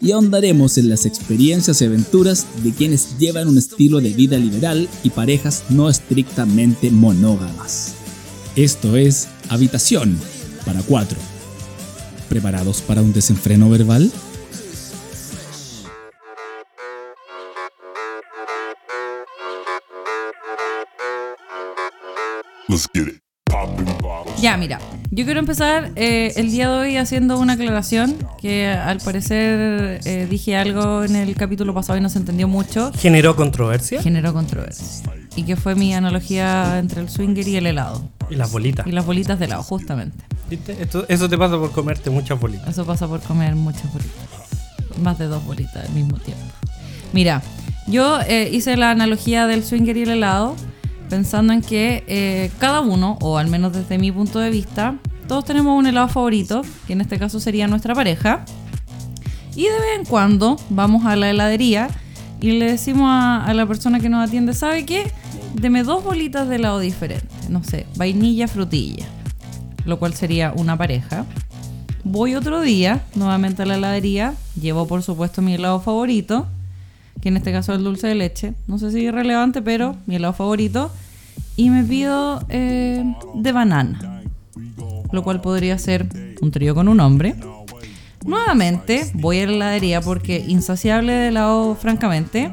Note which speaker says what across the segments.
Speaker 1: y ahondaremos en las experiencias y aventuras de quienes llevan un estilo de vida liberal y parejas no estrictamente monógamas. Esto es Habitación para cuatro. ¿Preparados para un desenfreno verbal?
Speaker 2: Let's get it.
Speaker 3: Ya, mira, yo quiero empezar eh, el día de hoy haciendo una aclaración que al parecer eh, dije algo en el capítulo pasado y no se entendió mucho.
Speaker 4: ¿Generó controversia?
Speaker 3: Generó controversia. Y que fue mi analogía entre el swinger y el helado.
Speaker 4: Y las bolitas.
Speaker 3: Y las bolitas de helado, justamente.
Speaker 4: ¿Viste? Esto- eso te pasa por comerte muchas bolitas.
Speaker 3: Eso pasa por comer muchas bolitas. Más de dos bolitas al mismo tiempo. Mira, yo eh, hice la analogía del swinger y el helado pensando en que eh, cada uno, o al menos desde mi punto de vista, todos tenemos un helado favorito, que en este caso sería nuestra pareja. Y de vez en cuando vamos a la heladería y le decimos a, la persona que nos atiende, ¿sabe qué? Deme dos bolitas de helado diferente. No sé, vainilla, frutilla. Lo cual sería una pareja. Voy otro día, nuevamente a la heladería. Llevo, por supuesto, mi helado favorito, que en este caso es el dulce de leche. No sé si es relevante, pero mi helado favorito. Y me pido eh, de banana, lo cual podría ser un trío con un hombre. Nuevamente voy a la heladería porque insaciable de helado, francamente.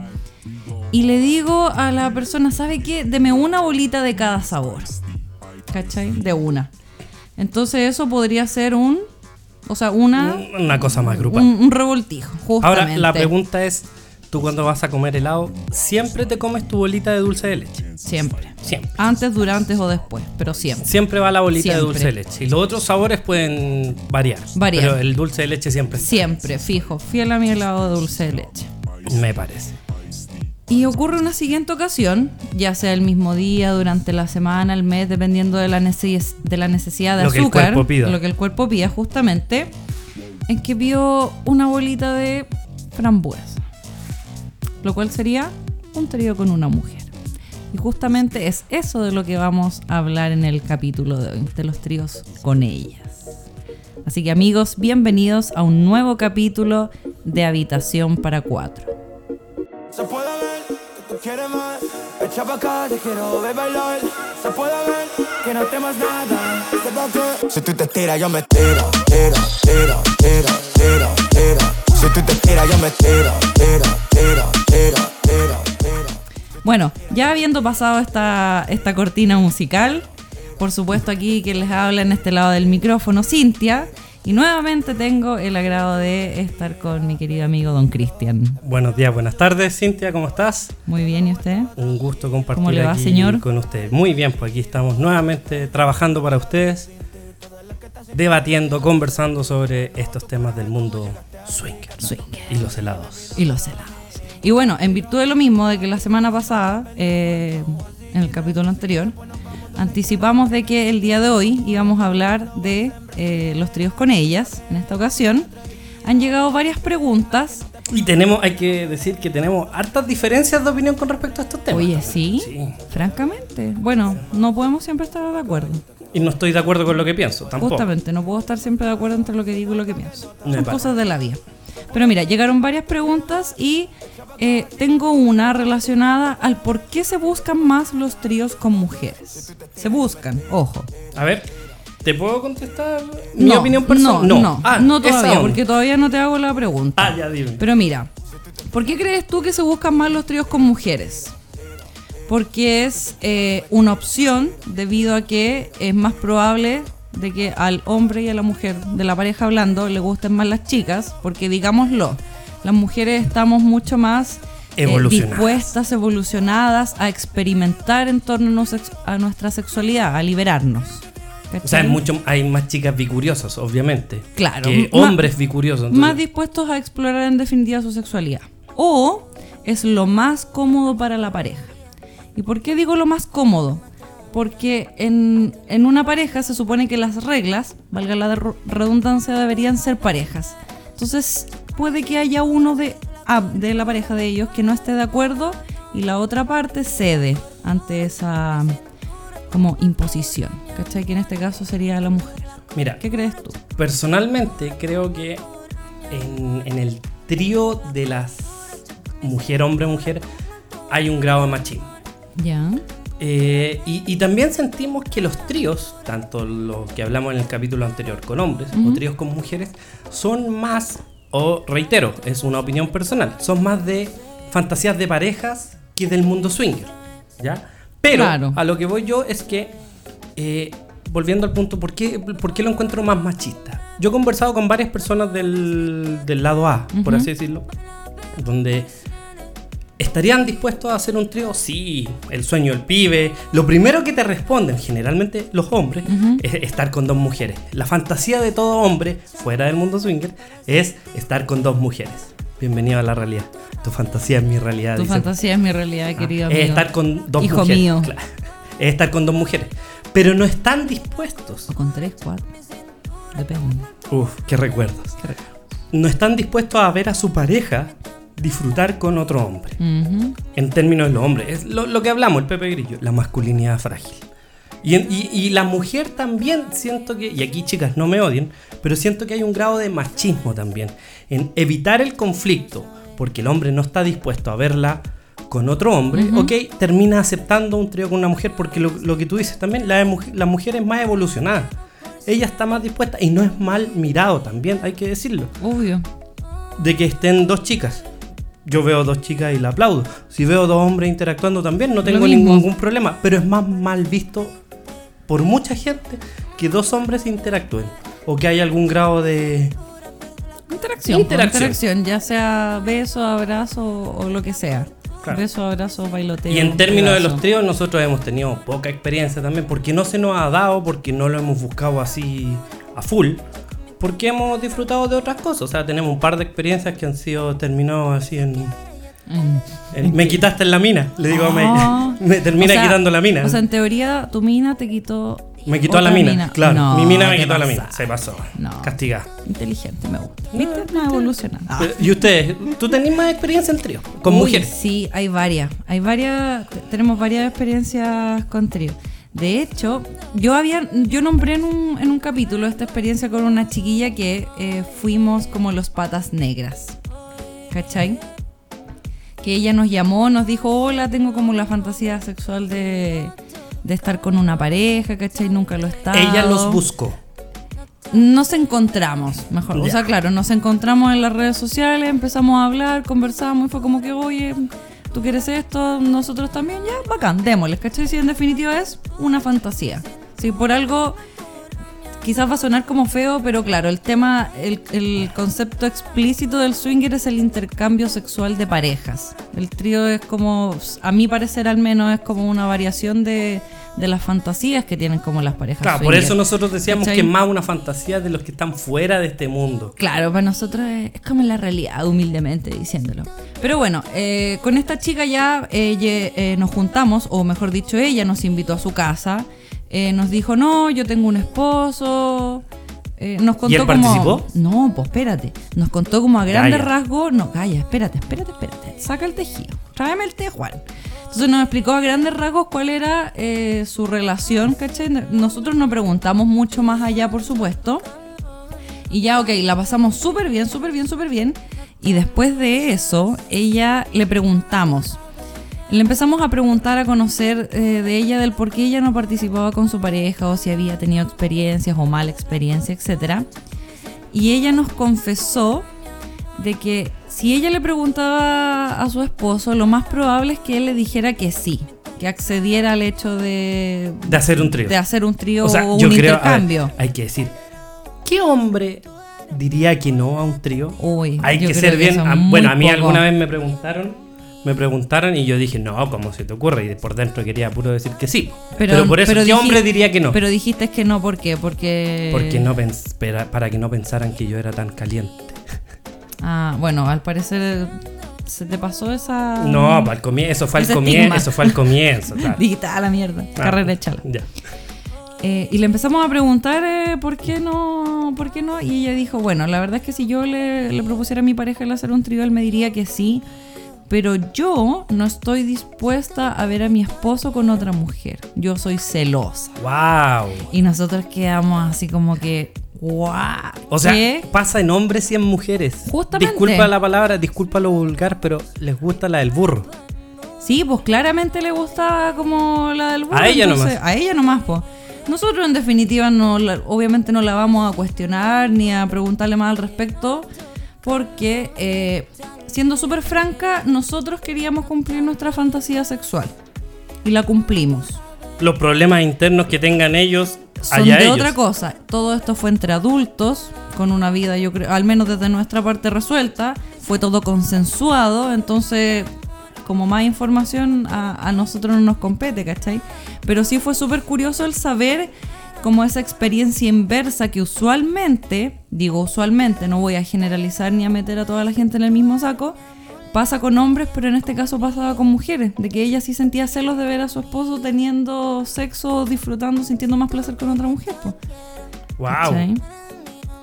Speaker 3: Y le digo a la persona, ¿sabe qué? Deme una bolita de cada sabor. ¿Cachai? De una. Entonces eso podría ser un... O sea, una...
Speaker 4: Una cosa más grupal.
Speaker 3: Un, un revoltijo, justamente.
Speaker 4: Ahora, la pregunta es, tú cuando vas a comer helado, ¿siempre te comes tu bolita de dulce de leche?
Speaker 3: Siempre.
Speaker 4: Siempre.
Speaker 3: Antes, durante o después, pero siempre.
Speaker 4: Siempre va la bolita de dulce de leche. Y los otros sabores pueden variar.
Speaker 3: Variar.
Speaker 4: Pero el dulce de leche siempre está.
Speaker 3: Siempre, fijo. Fiel a mi helado de dulce de leche.
Speaker 4: Me parece.
Speaker 3: Y ocurre una siguiente ocasión, ya sea el mismo día, durante la semana, el mes, dependiendo de la, neces- de la necesidad de
Speaker 4: Lo que el
Speaker 3: azúcar,
Speaker 4: cuerpo pida.
Speaker 3: lo que el cuerpo pida justamente, en que vio una bolita de frambuesa, lo cual sería un trío con una mujer. Y justamente es eso de lo que vamos a hablar en el capítulo de hoy, de los tríos con ellas. Así que amigos, bienvenidos a un nuevo capítulo de Habitación para Cuatro.
Speaker 5: Se puede ver que tú quieres más. Echa pa' acá, te quiero ver bailar. Se puede ver que no temas nada. Sepa que si tú te tiras, yo me tiro, tiro, tiro, tiro, tiro, tiro. Si tú te tiras, yo me tiro, tiro, tiro, tiro, tiro, tiro.
Speaker 3: Bueno, ya habiendo pasado esta, esta cortina musical, por supuesto aquí que les habla en este lado del micrófono Cintia, y nuevamente tengo el agrado de estar con mi querido amigo Don Cristian.
Speaker 4: Buenos días, buenas tardes, Cintia, ¿cómo estás?
Speaker 3: Muy bien, ¿y usted?
Speaker 4: Un gusto compartir
Speaker 3: ¿Cómo le va,
Speaker 4: aquí
Speaker 3: señor?
Speaker 4: con ustedes. Muy bien, pues aquí estamos nuevamente trabajando para ustedes, debatiendo, conversando sobre estos temas del mundo swinger,
Speaker 3: Swinger.
Speaker 4: y los helados.
Speaker 3: Y los helados. Y bueno, en virtud de lo mismo de que la semana pasada, eh, en el capítulo anterior, anticipamos de que el día de hoy íbamos a hablar de eh, los tríos con ellas. En esta ocasión han llegado varias preguntas
Speaker 4: Y tenemos, hay que decir que tenemos hartas diferencias de opinión con respecto a estos temas.
Speaker 3: Oye, ¿sí?
Speaker 4: Sí.
Speaker 3: Francamente. Bueno, no podemos siempre estar de acuerdo.
Speaker 4: Y no estoy de acuerdo con lo que pienso, tampoco.
Speaker 3: Justamente, no puedo estar siempre de acuerdo entre lo que digo y lo que pienso. Son cosas de la vida. Pero mira, llegaron varias preguntas y eh, tengo una relacionada al por qué se buscan más los tríos con mujeres. Se buscan, ojo.
Speaker 4: A ver, ¿te puedo contestar mi opinión personal?
Speaker 3: No, no,
Speaker 4: Ah,
Speaker 3: no todavía, porque todavía no te hago la pregunta.
Speaker 4: Ah, ya dime.
Speaker 3: Pero mira, ¿Por qué crees tú que se buscan más los tríos con mujeres? Porque es eh, una opción debido a que es más probable de que al hombre y a la mujer de la pareja hablando le gusten más las chicas, porque digámoslo, las mujeres estamos mucho más eh, dispuestas, evolucionadas a experimentar en torno a nuestra sexualidad, a liberarnos.
Speaker 4: O sea, hay, mucho, hay más chicas bicuriosas, obviamente.
Speaker 3: Claro.
Speaker 4: Que hombres bicuriosos. entonces-
Speaker 3: más dispuestos a explorar en definitiva su sexualidad. O es lo más cómodo para la pareja. ¿Y por qué digo lo más cómodo? Porque en, en una pareja se supone que las reglas, valga la redundancia, deberían ser parejas. Entonces puede que haya uno de, ah, de la pareja de ellos que no esté de acuerdo y la otra parte cede ante esa como imposición. ¿Cachai? Que en este caso sería la mujer.
Speaker 4: Mira,
Speaker 3: ¿Qué crees tú?
Speaker 4: personalmente creo que en, en el trío de las mujer, hombre, mujer, hay un grado de machismo.
Speaker 3: Ya.
Speaker 4: Eh, y, y también sentimos que los tríos, tanto los que hablamos en el capítulo anterior con hombres o tríos con mujeres, son más, o reitero, es una opinión personal, son más de fantasías de parejas que del mundo swinger. ¿Ya? Pero
Speaker 3: Claro.
Speaker 4: a lo que voy yo es que, eh, volviendo al punto, ¿por qué, por qué lo encuentro más machista? Yo he conversado con varias personas del, del lado A, por así decirlo, donde ¿Estarían dispuestos a hacer un trío? Sí, el sueño del pibe. Lo primero que te responden, generalmente los hombres, es estar con dos mujeres. La fantasía de todo hombre, fuera del mundo swinger, es estar con dos mujeres. Bienvenido a la realidad. Tu fantasía es mi realidad.
Speaker 3: Tu
Speaker 4: dice.
Speaker 3: fantasía es mi realidad,
Speaker 4: Ah,
Speaker 3: querido
Speaker 4: es
Speaker 3: amigo.
Speaker 4: estar con dos
Speaker 3: Hijo
Speaker 4: mujeres.
Speaker 3: mío.
Speaker 4: claro. Es estar con dos mujeres. Pero no están dispuestos.
Speaker 3: O con tres, cuatro. Depende.
Speaker 4: Uf, qué recuerdos.
Speaker 3: Qué re-
Speaker 4: No están dispuestos a ver a su pareja disfrutar con otro hombre. En términos de los hombres. Es lo, lo que hablamos, el Pepe Grillo, la masculinidad frágil. Y, en- y- y la mujer también siento que, y aquí chicas no me odien, pero siento que hay un grado de machismo también, en evitar el conflicto, porque el hombre no está dispuesto a verla con otro hombre, ok, termina aceptando un trío con una mujer, porque lo, lo que tú dices también, la, la mujer es más evolucionada. Ella está más dispuesta y no es mal mirado también, hay que decirlo
Speaker 3: Obvio.
Speaker 4: de que estén dos chicas. Yo veo dos chicas y la aplaudo. Si veo dos hombres interactuando también, no tengo ningún problema. Pero es más mal visto por mucha gente que dos hombres interactúen. O que haya algún grado de...
Speaker 3: Interacción. pues,
Speaker 4: Interacción.
Speaker 3: interacción, ya sea beso, abrazo o lo que sea.
Speaker 4: Claro.
Speaker 3: Beso, abrazo, bailoteo.
Speaker 4: Y en términos de los tríos, nosotros hemos tenido poca experiencia también. Porque no se nos ha dado, porque no lo hemos buscado así a full. Porque hemos disfrutado de otras cosas. O sea, tenemos un par de experiencias que han sido terminados así en... En- me quitaste en la mina, le digo a
Speaker 3: Ah.
Speaker 4: May. Me termina
Speaker 3: O sea-
Speaker 4: quitando la mina.
Speaker 3: O sea, en teoría, tu mina te quitó.
Speaker 4: Me quitó a la mina, claro.
Speaker 3: No,
Speaker 4: mi mina me quitó a la mina. Se pasó.
Speaker 3: No.
Speaker 4: Castigada.
Speaker 3: Inteligente, me gusta. ¿Viste? No evolucionando.
Speaker 4: Pero, ¿Y ustedes? ¿Tú tenés más experiencia en trío? Con
Speaker 3: Uy,
Speaker 4: mujeres.
Speaker 3: Sí, hay varias. Hay varias. te- Tenemos varias experiencias con trío. De hecho, yo había, yo nombré en un, en un capítulo esta experiencia con una chiquilla que eh, fuimos como los patas negras. ¿Cachai? Que ella nos llamó, nos dijo, hola, tengo como la fantasía sexual de, de estar con una pareja, ¿cachai? Nunca lo estado.
Speaker 4: Ella los buscó.
Speaker 3: Nos encontramos, mejor. O sea, claro, nos encontramos en las redes sociales, empezamos a hablar, conversamos y fue como que, oye, tú quieres esto, nosotros también, ya, bacán, démosles, ¿cachai? Si en definitiva es una fantasía. Si por algo quizás va a sonar como feo, pero claro, el tema, el, el concepto explícito del swinger es el intercambio sexual de parejas. El trío es como, a mi parecer al menos, es como una variación de, de las fantasías que tienen como las parejas.
Speaker 4: Claro, por eso nosotros decíamos
Speaker 3: ¿Cachai?
Speaker 4: que es más una fantasía de los que están fuera de este mundo.
Speaker 3: Claro, para nosotros es, es como la realidad, humildemente diciéndolo. Pero bueno, eh, con esta chica ya ella, eh, nos juntamos, o mejor dicho, ella nos invitó a su casa. eh, nos dijo, no, yo tengo un esposo. eh, nos contó
Speaker 4: él
Speaker 3: como.
Speaker 4: participó?
Speaker 3: No, pues espérate. Nos contó como a grandes rasgos. No, calla, espérate, espérate, espérate. Saca el tejido. Tráeme el té, Juan. Entonces nos explicó a grandes rasgos cuál era eh, su relación, ¿cachai? Nosotros no preguntamos mucho más allá, por supuesto. Y ya, ok, la pasamos súper bien, súper bien, súper bien. Y después de eso, ella le preguntamos. Le empezamos a preguntar, a conocer eh, de ella, del por qué ella no participaba con su pareja, o si había tenido experiencias o mala experiencia, etc. Y ella nos confesó de que si ella le preguntaba a su esposo, lo más probable es que él le dijera que sí, que accediera al hecho de,
Speaker 4: De hacer un trío.
Speaker 3: de hacer un trío
Speaker 4: O sea,
Speaker 3: o
Speaker 4: yo
Speaker 3: un
Speaker 4: creo, ver,
Speaker 3: intercambio.
Speaker 4: hay que decir, ¿qué hombre diría que no a un trío?
Speaker 3: Uy,
Speaker 4: hay que ser bien. a- bueno, a mí
Speaker 3: poco.
Speaker 4: alguna vez me preguntaron, me preguntaron y yo dije, no, ¿cómo se te ocurre? Y por dentro quería puro decir que sí. Pero, por eso, ¿qué
Speaker 3: diji-
Speaker 4: hombre diría que no?
Speaker 3: Pero dijiste que no, ¿por qué? Porque...
Speaker 4: Porque no para que no pensaran que yo era tan caliente.
Speaker 3: Ah, bueno, al parecer se te pasó esa...
Speaker 4: No, para el comienzo, eso fue al comienzo, eso fue al comienzo, claro.
Speaker 3: A la mierda,
Speaker 4: Ah,
Speaker 3: carrera échala.
Speaker 4: Ya.
Speaker 3: Eh, y le empezamos a preguntar eh, por qué no, por qué no, y ella dijo, bueno, la verdad es que si yo le, le propusiera a mi pareja el hacer un trío, él me diría que sí, pero yo no estoy dispuesta a ver a mi esposo con otra mujer. Yo soy celosa.
Speaker 4: Wow.
Speaker 3: Y nosotros quedamos así como que, wow.
Speaker 4: O sea,
Speaker 3: ¿qué?
Speaker 4: pasa en hombres y en mujeres.
Speaker 3: Justamente.
Speaker 4: Disculpa la palabra, disculpa lo vulgar, pero les gusta la del burro.
Speaker 3: Sí, pues claramente le gustaba como la del burro.
Speaker 4: A ella
Speaker 3: entonces-
Speaker 4: nomás.
Speaker 3: A ella nomás, pues. Nosotros en definitiva no, obviamente no la vamos a cuestionar ni a preguntarle más al respecto porque eh, siendo súper franca, nosotros queríamos cumplir nuestra fantasía sexual y la cumplimos.
Speaker 4: Los problemas internos que tengan ellos,
Speaker 3: Son de
Speaker 4: ellos.
Speaker 3: otra cosa. Todo esto fue entre adultos, con una vida, yo creo, al menos desde nuestra parte resuelta. Fue todo consensuado, entonces, como más información a, a nosotros no nos compete, ¿cachai? Pero sí fue súper curioso el saber como esa experiencia inversa que usualmente, digo usualmente, no voy a generalizar ni a meter a toda la gente en el mismo saco, pasa con hombres, pero en este caso pasaba con mujeres, de que ella sí sentía celos de ver a su esposo teniendo sexo, disfrutando, sintiendo más placer con otra mujer.
Speaker 4: Wow.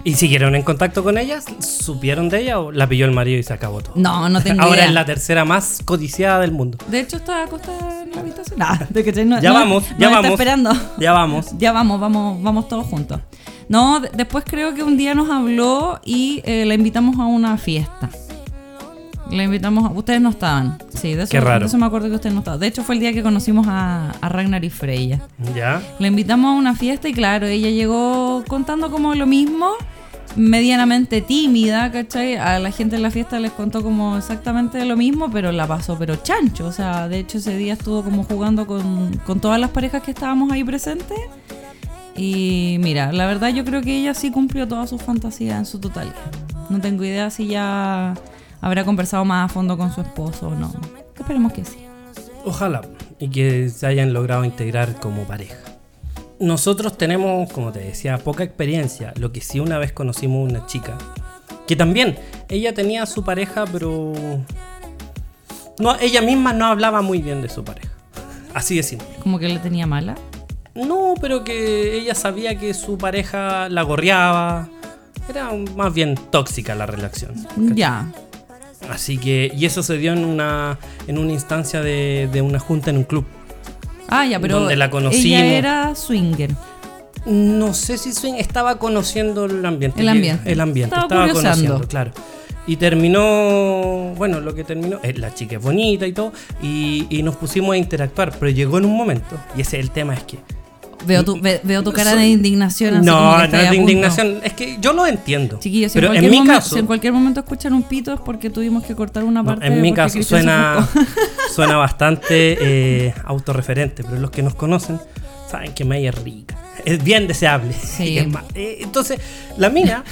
Speaker 4: ¿Y siguieron en contacto con ellas? ¿Supieron de ella o la pilló el marido y se acabó todo?
Speaker 3: No, no tengo
Speaker 4: Ahora
Speaker 3: idea.
Speaker 4: es la tercera más codiciada del mundo.
Speaker 3: De hecho, está acostada en la habitación. Nah, de que no,
Speaker 4: Ya
Speaker 3: no-
Speaker 4: vamos,
Speaker 3: no
Speaker 4: ya vamos.
Speaker 3: Está esperando.
Speaker 4: Ya vamos.
Speaker 3: Ya vamos, vamos, vamos todos juntos. No, de- después creo que un día nos habló y eh, la invitamos a una fiesta. La invitamos a... Ustedes no estaban. Sí, de eso,
Speaker 4: Qué raro.
Speaker 3: de eso me acuerdo que ustedes no estaban. De hecho, fue el día que conocimos a, a Ragnar y Freya.
Speaker 4: Ya.
Speaker 3: La invitamos a una fiesta y claro, ella llegó contando como lo mismo, medianamente tímida, ¿cachai? A la gente en la fiesta les contó como exactamente lo mismo, pero la pasó pero chancho. O sea, de hecho ese día estuvo como jugando con, con todas las parejas que estábamos ahí presentes. Y mira, la verdad yo creo que ella sí cumplió todas sus fantasías en su totalidad. No tengo idea si ya habrá conversado más a fondo con su esposo o no. Esperemos que sí.
Speaker 4: Ojalá. Y que se hayan logrado integrar como pareja. Nosotros tenemos, como te decía, poca experiencia. Lo que sí una vez conocimos una chica. Que también, ella tenía a su pareja, pero... No, ella misma no hablaba muy bien de su pareja. Así de simple.
Speaker 3: Como que le tenía mala.
Speaker 4: No, pero que ella sabía que su pareja la gorreaba. Era más bien tóxica la relación.
Speaker 3: Ya.
Speaker 4: Así que, y eso se dio en una, en una instancia de, de una junta en un club.
Speaker 3: Ah, ya, pero
Speaker 4: Donde la conocimos.
Speaker 3: ella era swinger.
Speaker 4: No sé si Swing estaba conociendo el ambiente.
Speaker 3: El ambiente.
Speaker 4: El ambiente.
Speaker 3: Estaba
Speaker 4: Estaba, conociendo, claro. Y terminó, bueno, lo que terminó, eh, la chica es bonita y todo, y, y nos pusimos a interactuar, pero llegó en un momento, y ese es el tema, es que...
Speaker 3: Veo tu, ve- veo tu cara
Speaker 4: Soy-
Speaker 3: de indignación. así como
Speaker 4: No,
Speaker 3: que
Speaker 4: no
Speaker 3: a
Speaker 4: es de indignación, es que yo lo entiendo.
Speaker 3: Chiquillos, si, en
Speaker 4: pero
Speaker 3: cualquier
Speaker 4: en mi
Speaker 3: momento,
Speaker 4: caso,
Speaker 3: si en cualquier momento escuchan un pito es porque tuvimos que cortar una
Speaker 4: no,
Speaker 3: parte.
Speaker 4: en mi caso suena, suena bastante eh, autorreferente, pero los que nos conocen saben que May es rica. Es bien deseable.
Speaker 3: Sí.
Speaker 4: Eh, entonces, la mina,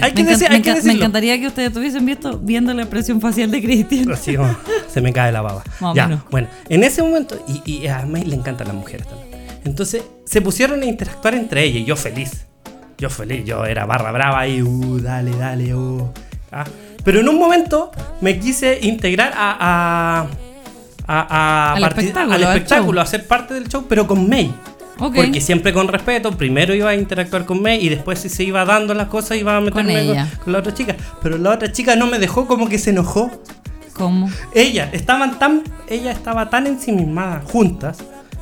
Speaker 4: hay que,
Speaker 3: me,
Speaker 4: hay
Speaker 3: me
Speaker 4: que
Speaker 3: me encantaría que ustedes estuviesen visto, viendo la expresión facial de Cristian.
Speaker 4: Así como, se me cae la baba.
Speaker 3: Más
Speaker 4: ya,
Speaker 3: menos.
Speaker 4: bueno, en ese momento, y, y a May le encantan las mujeres también. Entonces, se pusieron a interactuar entre ellas y yo feliz. Yo feliz, yo era barra brava y, uh, dale, dale, uh. ah. Pero en un momento me quise integrar a. a a- a
Speaker 3: Al espectáculo,
Speaker 4: al espectáculo, a ser parte del show, pero con May.
Speaker 3: Ok.
Speaker 4: Porque siempre con respeto, primero iba a interactuar con May y después si se iba dando las cosas iba a meterme con,
Speaker 3: ella.
Speaker 4: con la otra chica. Pero la otra chica no me dejó como que se enojó.
Speaker 3: ¿Cómo?
Speaker 4: Ella, estaban tan, ella estaba tan ensimismada juntas.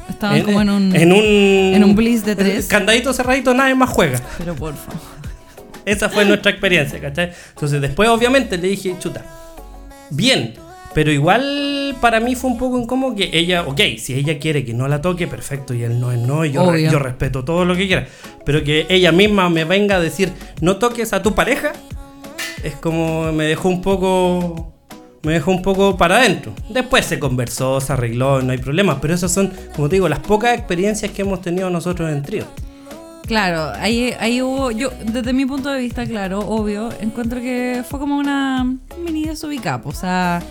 Speaker 3: Estaban como en un.
Speaker 4: en un,
Speaker 3: en un bliss de tres.
Speaker 4: Candadito cerradito, nadie más juega.
Speaker 3: Pero por favor.
Speaker 4: Esa fue nuestra experiencia, ¿cachai? Entonces después obviamente le dije, chuta, bien, pero igual para mí fue un poco incómodo que ella, ok, si ella quiere que no la toque, perfecto, y él no es no, y yo, re- yo respeto todo lo que quiera, pero que ella misma me venga a decir, no toques a tu pareja, es como me dejó un poco me dejó un poco para adentro. Después se conversó, se arregló, no hay problema, pero esas son, como te digo, las pocas experiencias que hemos tenido nosotros en trío.
Speaker 3: Claro, ahí, ahí hubo, yo desde mi punto de vista, claro, obvio, encuentro que fue como una mini desubicap, o sea,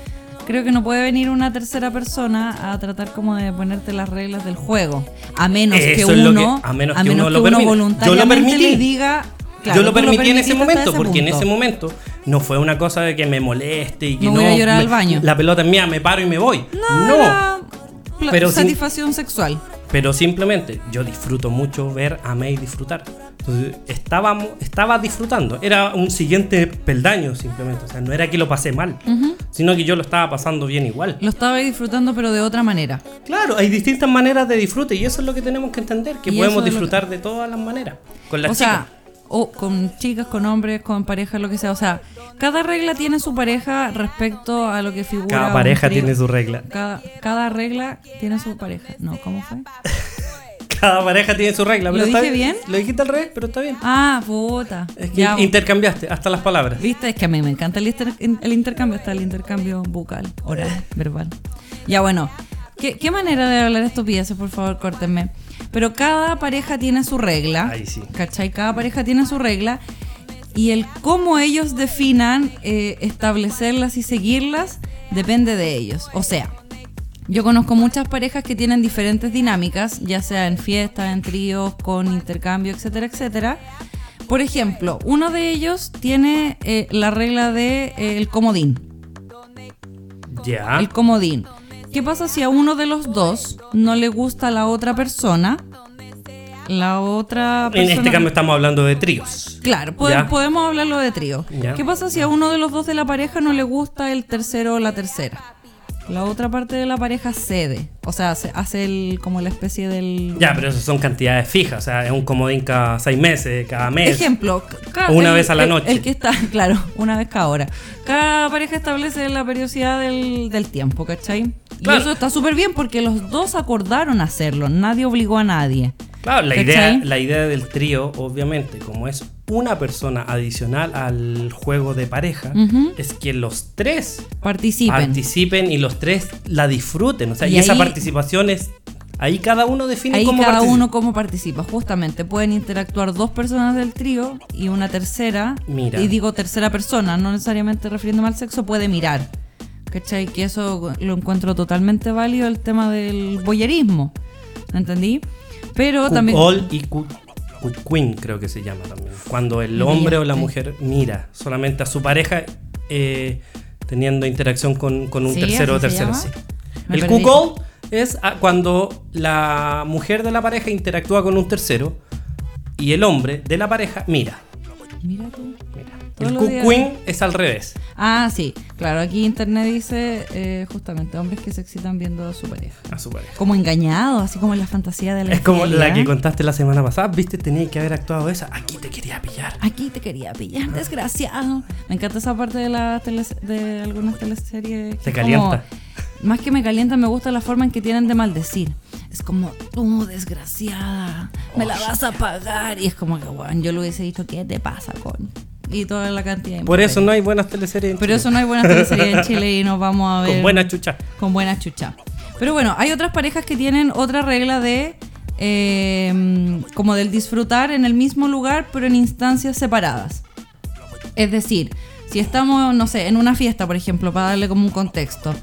Speaker 3: creo que no puede venir una tercera persona a tratar como de ponerte las reglas del juego, a menos que uno,
Speaker 4: que- a menos que uno lo permita. Yo lo
Speaker 3: voluntariamente
Speaker 4: permití.
Speaker 3: le diga, claro,
Speaker 4: Yo lo permití en ese momento, porque en ese momento no fue una cosa de que me moleste y que
Speaker 3: No
Speaker 4: no.
Speaker 3: voy a llorar
Speaker 4: me-
Speaker 3: al baño.
Speaker 4: La pelota es mía, me paro y me voy.
Speaker 3: No,
Speaker 4: No. Pero sin-
Speaker 3: satisfacción sexual.
Speaker 4: Pero simplemente yo disfruto mucho ver a May disfrutar. Entonces estábamos, estaba disfrutando. Era un siguiente peldaño simplemente. O sea, no era que lo pasé mal, sino que yo lo estaba pasando bien igual.
Speaker 3: Lo estaba disfrutando, pero de otra manera.
Speaker 4: Claro, hay distintas maneras de disfrute y eso es lo que tenemos que entender, que
Speaker 3: Y
Speaker 4: podemos disfrutar de todas las maneras. Con las
Speaker 3: o
Speaker 4: chicas.
Speaker 3: sea, o con chicas, con hombres, con parejas, lo que sea. O sea, cada regla tiene su pareja respecto a lo que figura.
Speaker 4: Cada pareja tiene su regla.
Speaker 3: Cada, cada regla tiene su pareja. No, ¿cómo fue?
Speaker 4: Cada pareja tiene su regla.
Speaker 3: ¿Lo
Speaker 4: pero está
Speaker 3: dije bien?
Speaker 4: Lo dijiste al revés, pero está bien.
Speaker 3: Ah, puta.
Speaker 4: Es que
Speaker 3: Ya,
Speaker 4: intercambiaste hasta las palabras.
Speaker 3: Viste, es que a mí me encanta el, inter- el intercambio, está el intercambio bucal, oral, verbal. Ya bueno, ¿qué, qué manera de hablar estupideces, por favor, córtenme. Pero cada pareja tiene su regla.
Speaker 4: Ahí sí.
Speaker 3: ¿Cachai? Cada pareja tiene su regla. Y el cómo ellos definan eh, establecerlas y seguirlas depende de ellos. O sea, yo conozco muchas parejas que tienen diferentes dinámicas, ya sea en fiestas, en tríos, con intercambio, etcétera, etcétera. Por ejemplo, uno de ellos tiene eh, la regla de eh, el comodín.
Speaker 4: Ya.
Speaker 3: El comodín. ¿Qué pasa si a uno de los dos no le gusta la otra persona? La otra
Speaker 4: En
Speaker 3: persona.
Speaker 4: este cambio estamos hablando de tríos.
Speaker 3: Claro,
Speaker 4: Ya.
Speaker 3: podemos hablarlo de trío.
Speaker 4: Ya.
Speaker 3: ¿Qué pasa si a uno de los dos de la pareja no le gusta el tercero o la tercera? La otra parte de la pareja cede. O sea, hace, hace el, como la especie del...
Speaker 4: Ya, pero eso son cantidades fijas. O sea, es un comodín cada seis meses, cada mes.
Speaker 3: Ejemplo, ca-
Speaker 4: Una
Speaker 3: el-
Speaker 4: vez a la
Speaker 3: el-
Speaker 4: noche.
Speaker 3: El, que está, claro, una vez cada hora. Cada pareja establece la periodicidad del, del tiempo, ¿cachai?
Speaker 4: Claro.
Speaker 3: Y eso está súper bien porque los dos acordaron hacerlo, nadie obligó a nadie.
Speaker 4: Claro, la
Speaker 3: ¿Cachai?
Speaker 4: idea, la idea del trío, obviamente, como es una persona adicional al juego de pareja, es que los tres
Speaker 3: Participen.
Speaker 4: participen y los tres la disfruten. O sea, y,
Speaker 3: Y
Speaker 4: esa participación es. Ahí cada uno define
Speaker 3: Ahí
Speaker 4: cómo
Speaker 3: cada
Speaker 4: participa.
Speaker 3: uno cómo participa. Justamente pueden interactuar dos personas del trío y una tercera.
Speaker 4: Mira.
Speaker 3: Y digo tercera persona, no necesariamente refiriéndome al sexo, puede mirar. ¿Cachai? Que eso lo encuentro totalmente válido el tema del boyerismo. ¿Entendí? Pero también.
Speaker 4: all y cook queen, creo que se llama también. Cuando el hombre o la mujer mira solamente a su pareja eh, teniendo interacción con, con un
Speaker 3: ¿Sí?
Speaker 4: tercero o
Speaker 3: ¿Así se
Speaker 4: tercera.
Speaker 3: llama?
Speaker 4: sí. El all es cuando la mujer de la pareja interactúa con un tercero y el hombre de la pareja mira.
Speaker 3: Mira tú.
Speaker 4: mira. El queen es al revés.
Speaker 3: Ah, sí. Claro, aquí internet dice eh, justamente hombres que se excitan viendo a su pareja.
Speaker 4: A su pareja.
Speaker 3: Como engañados, así como en la fantasía de la
Speaker 4: Es como la que contaste la semana pasada. Viste, tenía que haber actuado esa. Aquí te quería pillar.
Speaker 3: Aquí te quería pillar, desgraciado. Me encanta esa parte de la tele- de algunas teleseries.
Speaker 4: Te calienta.
Speaker 3: como- más que me calienta, me gusta la forma en que tienen de maldecir. Es como, tú, desgraciada, me la vas a pagar. Y es como que, bueno, yo le hubiese dicho, ¿qué te pasa, con Y toda la cantidad de
Speaker 4: Por eso no hay buenas teleseries en
Speaker 3: Por
Speaker 4: Chile.
Speaker 3: eso no hay buenas teleseries en Chile y nos vamos a ver.
Speaker 4: Con buena chucha.
Speaker 3: Con buena chucha. Pero bueno, hay otras parejas que tienen otra regla de. eh, como del disfrutar en el mismo lugar, pero en instancias separadas. Es decir, si estamos, no sé, en una fiesta, por ejemplo, para darle como un contexto,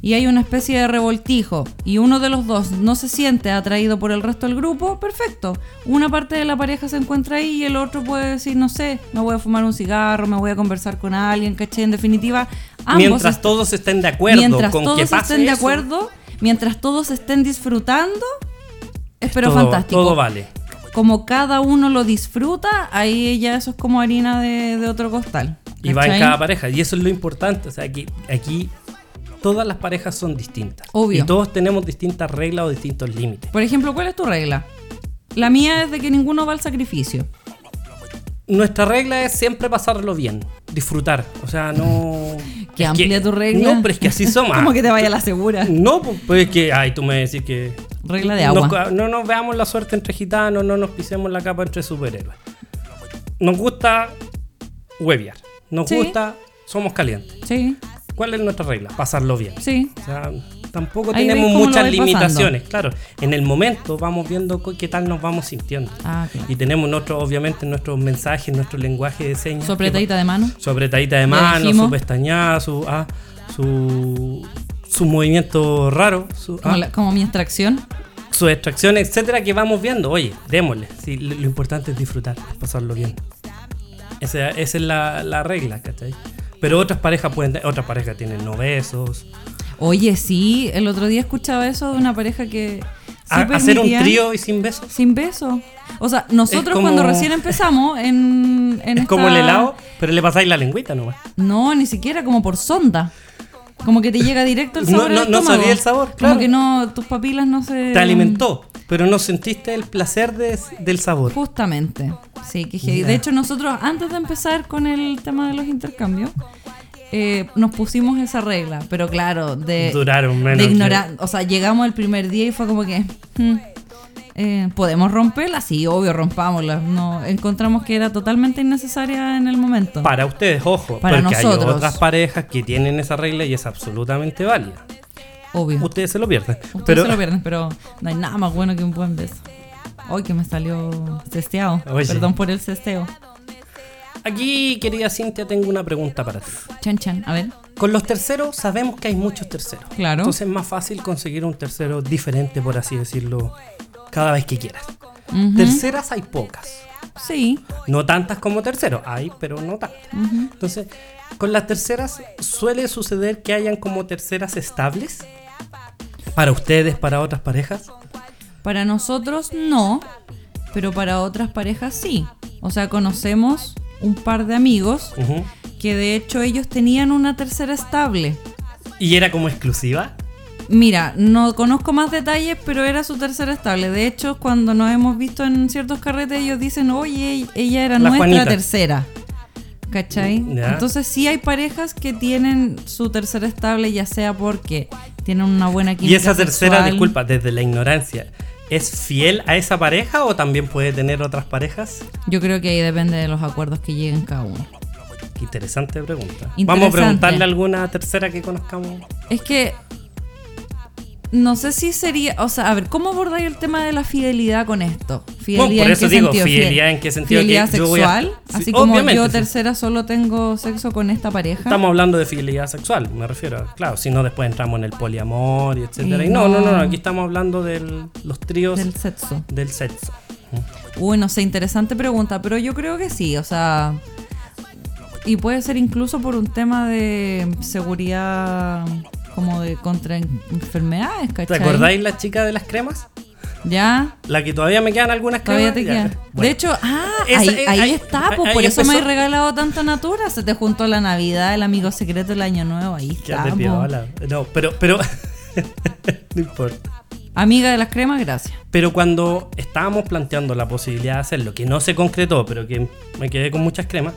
Speaker 3: y hay una especie de revoltijo, y uno de los dos no se siente atraído por el resto del grupo, perfecto. Una parte de la pareja se encuentra ahí y el otro puede decir, no sé, me voy a fumar un cigarro, me voy a conversar con alguien, ¿caché? En definitiva, ambos
Speaker 4: Mientras
Speaker 3: est-
Speaker 4: todos estén de acuerdo
Speaker 3: mientras
Speaker 4: con
Speaker 3: todos
Speaker 4: que pase
Speaker 3: estén de
Speaker 4: eso,
Speaker 3: acuerdo, mientras todos estén disfrutando, es pero
Speaker 4: todo,
Speaker 3: fantástico.
Speaker 4: todo vale.
Speaker 3: Como cada uno lo disfruta, ahí ya eso es como harina de, de otro costal.
Speaker 4: Y va en
Speaker 3: ¿cachai?
Speaker 4: cada pareja. Y eso es lo importante. O sea, aquí todas las parejas son distintas.
Speaker 3: Obvio.
Speaker 4: Y todos tenemos distintas reglas o distintos límites.
Speaker 3: Por ejemplo, ¿cuál es tu regla? La mía es de que ninguno va al sacrificio.
Speaker 4: Nuestra regla es siempre pasarlo bien, disfrutar. O sea, no.
Speaker 3: Qué
Speaker 4: es
Speaker 3: amplia
Speaker 4: que-
Speaker 3: tu regla.
Speaker 4: No, pero es que así somos.
Speaker 3: Como que te vaya la segura.
Speaker 4: No, pues, pues es que. Ay, tú me decís que.
Speaker 3: Regla de
Speaker 4: nos-
Speaker 3: agua.
Speaker 4: no nos veamos la suerte entre gitanos, no nos pisemos la capa entre superhéroes. Nos gusta hueviar. Nos
Speaker 3: Sí.
Speaker 4: gusta, somos calientes.
Speaker 3: Sí,
Speaker 4: ¿Cuál es nuestra regla? Pasarlo bien.
Speaker 3: sí.
Speaker 4: O sea, tampoco
Speaker 3: Ahí
Speaker 4: tenemos muchas
Speaker 3: pasando.
Speaker 4: limitaciones. Claro, en el momento vamos viendo qué tal nos vamos sintiendo.
Speaker 3: Ah, claro.
Speaker 4: Y tenemos nuestro, obviamente nuestros mensajes, nuestro lenguaje de señas.
Speaker 3: Su apretadita de mano.
Speaker 4: Su apretadita de mano, su pestañada, su, ah, su, su movimiento raro, su,
Speaker 3: Como,
Speaker 4: ah,
Speaker 3: la- como mi extracción.
Speaker 4: su extracción, etcétera, que vamos viendo. Oye, démosle. Sí, lo, lo importante es disfrutar, pasarlo bien. Esa, esa es la, la regla, ¿cachai? Pero otras parejas pueden, otras parejas tienen no besos.
Speaker 3: Oye, sí, el otro día escuchaba eso de una pareja que. sí
Speaker 4: hacer un trío y sin besos.
Speaker 3: Sin beso. O sea, nosotros
Speaker 4: como-
Speaker 3: cuando recién empezamos en. en
Speaker 4: Es como el helado, pero le pasáis la lengüita nomás.
Speaker 3: No, ni siquiera como por sonda. Como que te llega directo el
Speaker 4: No-
Speaker 3: sabor.
Speaker 4: no- no
Speaker 3: estómago.
Speaker 4: sabía el sabor,
Speaker 3: Como
Speaker 4: claro.
Speaker 3: que no, tus papilas no se.
Speaker 4: Te alimentó, pero no sentiste el placer de- del sabor.
Speaker 3: Justamente. Sí, que.
Speaker 4: Ya.
Speaker 3: De hecho, nosotros antes de empezar con el tema de los intercambios, eh, nos pusimos esa regla. Pero claro, de.
Speaker 4: Duraron menos
Speaker 3: de
Speaker 4: que-
Speaker 3: ignorar. O sea, llegamos el primer día y fue como que. hmm, eh, ¿Podemos romperla? Sí, obvio, rompámosla. No, encontramos que era totalmente innecesaria en el momento.
Speaker 4: Para ustedes, ojo,
Speaker 3: Para
Speaker 4: porque hay
Speaker 3: nosotros.
Speaker 4: otras parejas que tienen esa regla y es absolutamente válida.
Speaker 3: Obvio.
Speaker 4: Ustedes se lo pierden.
Speaker 3: Ustedes
Speaker 4: pero
Speaker 3: se lo pierden, pero no hay nada más bueno que un buen beso. Hoy que me salió cesteado.
Speaker 4: Oye.
Speaker 3: Perdón por el cesteo.
Speaker 4: aquí, querida Cintia, tengo una pregunta para ti.
Speaker 3: Chan chan, a ver.
Speaker 4: Con los terceros sabemos que hay muchos terceros.
Speaker 3: Claro.
Speaker 4: Entonces es más fácil conseguir un tercero diferente, por así decirlo, cada vez que quieras. Terceras hay pocas.
Speaker 3: Sí.
Speaker 4: No tantas como terceros, hay, pero no tantas. Entonces, con las terceras suele suceder que hayan como terceras estables. Para ustedes, para otras parejas.
Speaker 3: Para nosotros no, pero para otras parejas sí. O sea, conocemos un par de amigos que de hecho ellos tenían una tercera estable.
Speaker 4: ¿Y era como exclusiva?
Speaker 3: Mira, no conozco más detalles, pero era su tercera estable. De hecho, cuando nos hemos visto en ciertos carretes, ellos dicen, oye, ella era
Speaker 4: La
Speaker 3: nuestra
Speaker 4: Juanita.
Speaker 3: tercera. ¿Cachai? Entonces sí hay parejas que tienen su tercera estable, ya sea porque tienen una buena química
Speaker 4: Y esa tercera,
Speaker 3: sexual.
Speaker 4: disculpa, desde la ignorancia, ¿es fiel a esa pareja o también puede tener otras parejas?
Speaker 3: Yo creo que ahí depende de los acuerdos que lleguen cada uno.
Speaker 4: Interesante pregunta. Vamos a preguntarle a alguna tercera que conozcamos.
Speaker 3: Es que no sé si sería, o sea, a ver, ¿cómo abordáis el tema de la fidelidad con esto? Fidelidad
Speaker 4: por eso
Speaker 3: en qué
Speaker 4: digo,
Speaker 3: sentido?
Speaker 4: fidelidad en qué sentido,
Speaker 3: Fidelidad
Speaker 4: que yo voy a-
Speaker 3: sexual,
Speaker 4: Sí,
Speaker 3: así como
Speaker 4: obviamente,
Speaker 3: yo
Speaker 4: sí.
Speaker 3: tercera solo tengo sexo con esta pareja.
Speaker 4: Estamos hablando de fidelidad sexual, me refiero. Claro, si no después entramos en el poliamor y etcétera.
Speaker 3: Y
Speaker 4: Y no, no, no,
Speaker 3: no.
Speaker 4: aquí estamos hablando de los tríos
Speaker 3: del sexo.
Speaker 4: del sexo.
Speaker 3: Uy, no sé, interesante pregunta, pero yo creo que sí, o sea, y puede ser incluso por un tema de seguridad como de contra en- enfermedades,
Speaker 4: ¿Te
Speaker 3: ¿cachai?
Speaker 4: acordáis la chica de las cremas?
Speaker 3: Ya,
Speaker 4: La que todavía me quedan algunas
Speaker 3: Todavía
Speaker 4: cremas.
Speaker 3: te
Speaker 4: Ya,
Speaker 3: queda.
Speaker 4: bueno.
Speaker 3: De hecho, ah,
Speaker 4: Esa-
Speaker 3: ahí, ahí
Speaker 4: ahí-
Speaker 3: está, pues
Speaker 4: ahí
Speaker 3: por eso me has regalado tanto Natura. Se te juntó la Navidad, el amigo secreto, el año nuevo. Ahí está.
Speaker 4: de
Speaker 3: po.
Speaker 4: piola. No, pero, pero. no importa.
Speaker 3: Amiga de las cremas, gracias.
Speaker 4: Pero cuando estábamos planteando la posibilidad de hacerlo, que no se concretó, pero que me quedé con muchas cremas,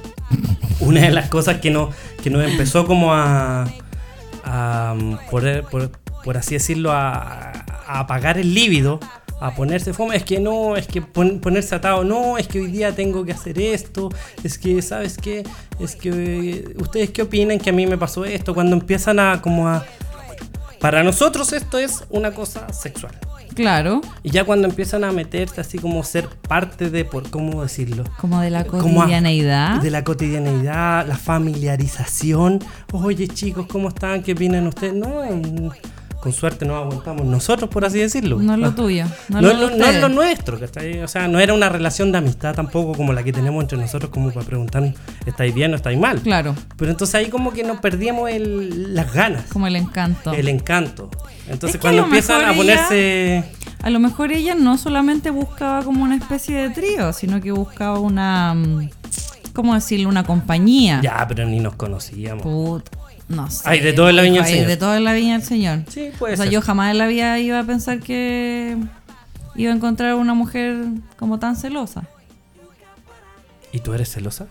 Speaker 4: una de las cosas que, no, que nos empezó como a, a por, por- así decirlo, a, a apagar el líbido, a ponerse fome, es que no, es que pon- ponerse atado, no, es que hoy día tengo que hacer esto, es que, ¿sabes qué? Es que, ¿ustedes qué opinan que a mí me pasó esto? Cuando empiezan a como a... Para nosotros esto es una cosa sexual.
Speaker 3: Claro,
Speaker 4: Y ya cuando empiezan a meterse así como ser parte de, por cómo decirlo,
Speaker 3: como de la
Speaker 4: a-
Speaker 3: cotidianeidad.
Speaker 4: de la cotidianeidad, la familiarización. Oye chicos, ¿cómo están? ¿Qué opinan ustedes? No, mm, con suerte nos aguantamos nosotros, por así decirlo.
Speaker 3: No es lo
Speaker 4: Ah.
Speaker 3: tuyo. No,
Speaker 4: No,
Speaker 3: es lo
Speaker 4: no es lo nuestro, ¿cachai? O sea, no era una relación de amistad tampoco como la que tenemos entre nosotros, como para preguntar, ¿estáis bien o estáis mal?
Speaker 3: Claro,
Speaker 4: Pero entonces ahí como que nos perdíamos el- las ganas,
Speaker 3: como el encanto.
Speaker 4: el encanto. Entonces
Speaker 3: Es que a
Speaker 4: cuando
Speaker 3: lo
Speaker 4: empiezan a
Speaker 3: ella-
Speaker 4: ponerse...
Speaker 3: A lo mejor ella no solamente buscaba como una especie de trío, sino que buscaba una. mm, ¿Cómo decirlo? Una compañía.
Speaker 4: Ya, pero ni nos conocíamos.
Speaker 3: Put- no sé.
Speaker 4: Hay de todo en la viña del
Speaker 3: Hay
Speaker 4: Señor.
Speaker 3: de todo en la viña del Señor.
Speaker 4: Sí, puede
Speaker 3: o sea,
Speaker 4: ser.
Speaker 3: yo jamás en la vida iba a pensar que iba a encontrar una mujer como tan celosa.
Speaker 4: ¿Y tú eres celosa?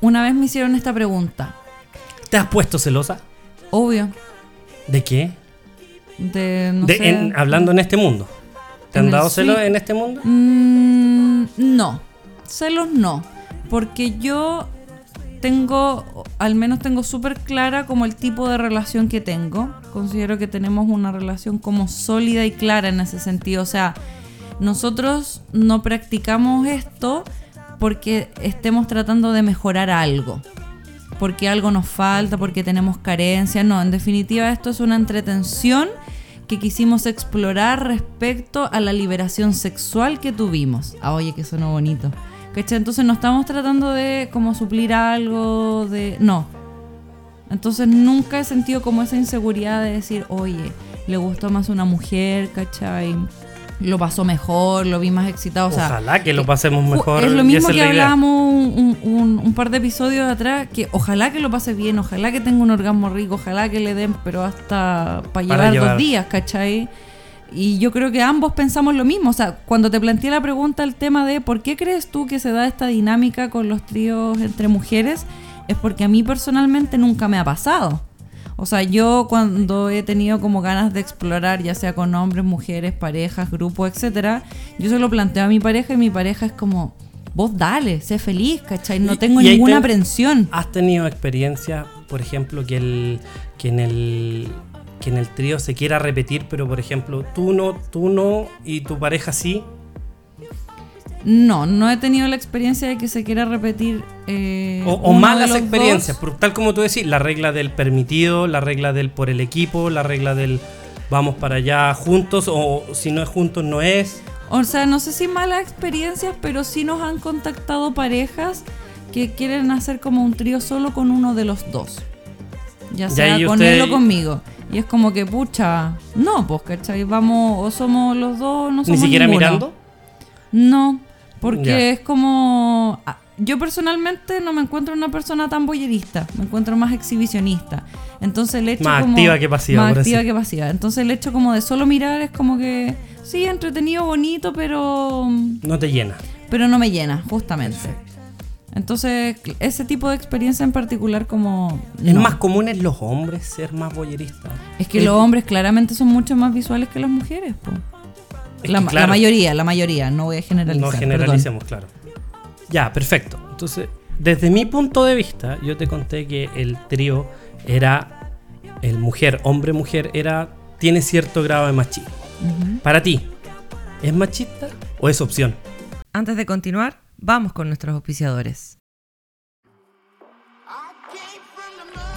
Speaker 3: Una vez me hicieron esta pregunta.
Speaker 4: ¿Te has puesto celosa?
Speaker 3: Obvio.
Speaker 4: ¿De qué?
Speaker 3: De, no
Speaker 4: De-
Speaker 3: sé.
Speaker 4: en- hablando en este mundo. ¿Te
Speaker 3: En
Speaker 4: han
Speaker 3: el
Speaker 4: dado celos en este mundo?
Speaker 3: Mm, no. Celos no. Porque yo tengo, al menos tengo súper clara como el tipo de relación que tengo. Considero que tenemos una relación como sólida y clara en ese sentido. O sea, nosotros no practicamos esto porque estemos tratando de mejorar algo. Porque algo nos falta, porque tenemos carencias. No, en definitiva esto es una entretención que quisimos explorar respecto a la liberación sexual que tuvimos. Ah, oye, que sonó bonito. ¿Cachai? Entonces no estamos tratando de como suplir algo, de... No. Entonces nunca he sentido como esa inseguridad de decir, oye, le gustó más una mujer, ¿cachai? Lo pasó mejor, lo vi más excitado. O sea,
Speaker 4: Ojalá que lo pasemos mejor.
Speaker 3: Es lo mismo que hablábamos un, un- un par de episodios atrás, que ojalá que lo pase bien, ojalá que tenga un orgasmo rico, ojalá que le den, pero hasta para llevar,
Speaker 4: llevar.
Speaker 3: dos días, ¿cachai? Y yo creo que ambos pensamos lo mismo. O sea, cuando te planteé la pregunta, el tema de por qué crees tú que se da esta dinámica con los tríos entre mujeres, es porque a mí personalmente nunca me ha pasado. O sea, yo cuando he tenido como ganas de explorar, ya sea con hombres, mujeres, parejas, grupos, etcétera, yo se lo planteo a mi pareja y mi pareja es como, vos dale, sé feliz, ¿cachai? No tengo ninguna aprensión.
Speaker 4: ¿Has tenido experiencia, por ejemplo, que el que en el que en el trío se quiera repetir, pero por ejemplo, tú no, tú no y tu pareja sí?
Speaker 3: No, no he tenido la experiencia de que se quiera repetir. eh,
Speaker 4: O, malas experiencias, por- tal como tú decís, la regla del permitido, la regla del por el equipo, la regla del vamos para allá juntos, o si no es juntos no es.
Speaker 3: O sea, no sé si malas experiencias, pero sí nos han contactado parejas que quieren hacer como un trío solo con uno de los dos. Ya
Speaker 4: Ya,
Speaker 3: sea
Speaker 4: y
Speaker 3: con
Speaker 4: usted-
Speaker 3: él o conmigo. Y es como que, pucha, no, pues, ¿cachai? Vamos, o somos los dos, no
Speaker 4: Ni
Speaker 3: somos
Speaker 4: siquiera
Speaker 3: ninguno.
Speaker 4: mirando.
Speaker 3: No, porque
Speaker 4: Ya.
Speaker 3: es como... ah, Yo personalmente no me encuentro una persona tan boyerista, me encuentro más exhibicionista. Entonces el hecho
Speaker 4: Más
Speaker 3: como...
Speaker 4: activa que pasiva,
Speaker 3: Más activa
Speaker 4: así.
Speaker 3: que pasiva. Entonces el hecho como de solo mirar es como que... Sí, entretenido, bonito, pero...
Speaker 4: No te llena.
Speaker 3: Pero no me llena, justamente. Entonces, ese tipo de experiencia en particular como...
Speaker 4: Es más común en los hombres ser más boyeristas.
Speaker 3: Es que los hombres claramente son mucho más visuales que las mujeres, po.
Speaker 4: Es
Speaker 3: La,
Speaker 4: que,
Speaker 3: ma-
Speaker 4: claro,
Speaker 3: la mayoría, la mayoría, no voy a generalizar.
Speaker 4: No
Speaker 3: perdón.
Speaker 4: generalicemos, claro. Ya, perfecto. Entonces, desde mi punto de vista, yo te conté que el trío era el mujer, hombre, mujer, era tiene cierto grado de machismo. Para ti, ¿es machista o es opción?
Speaker 2: Antes de continuar, vamos con nuestros auspiciadores.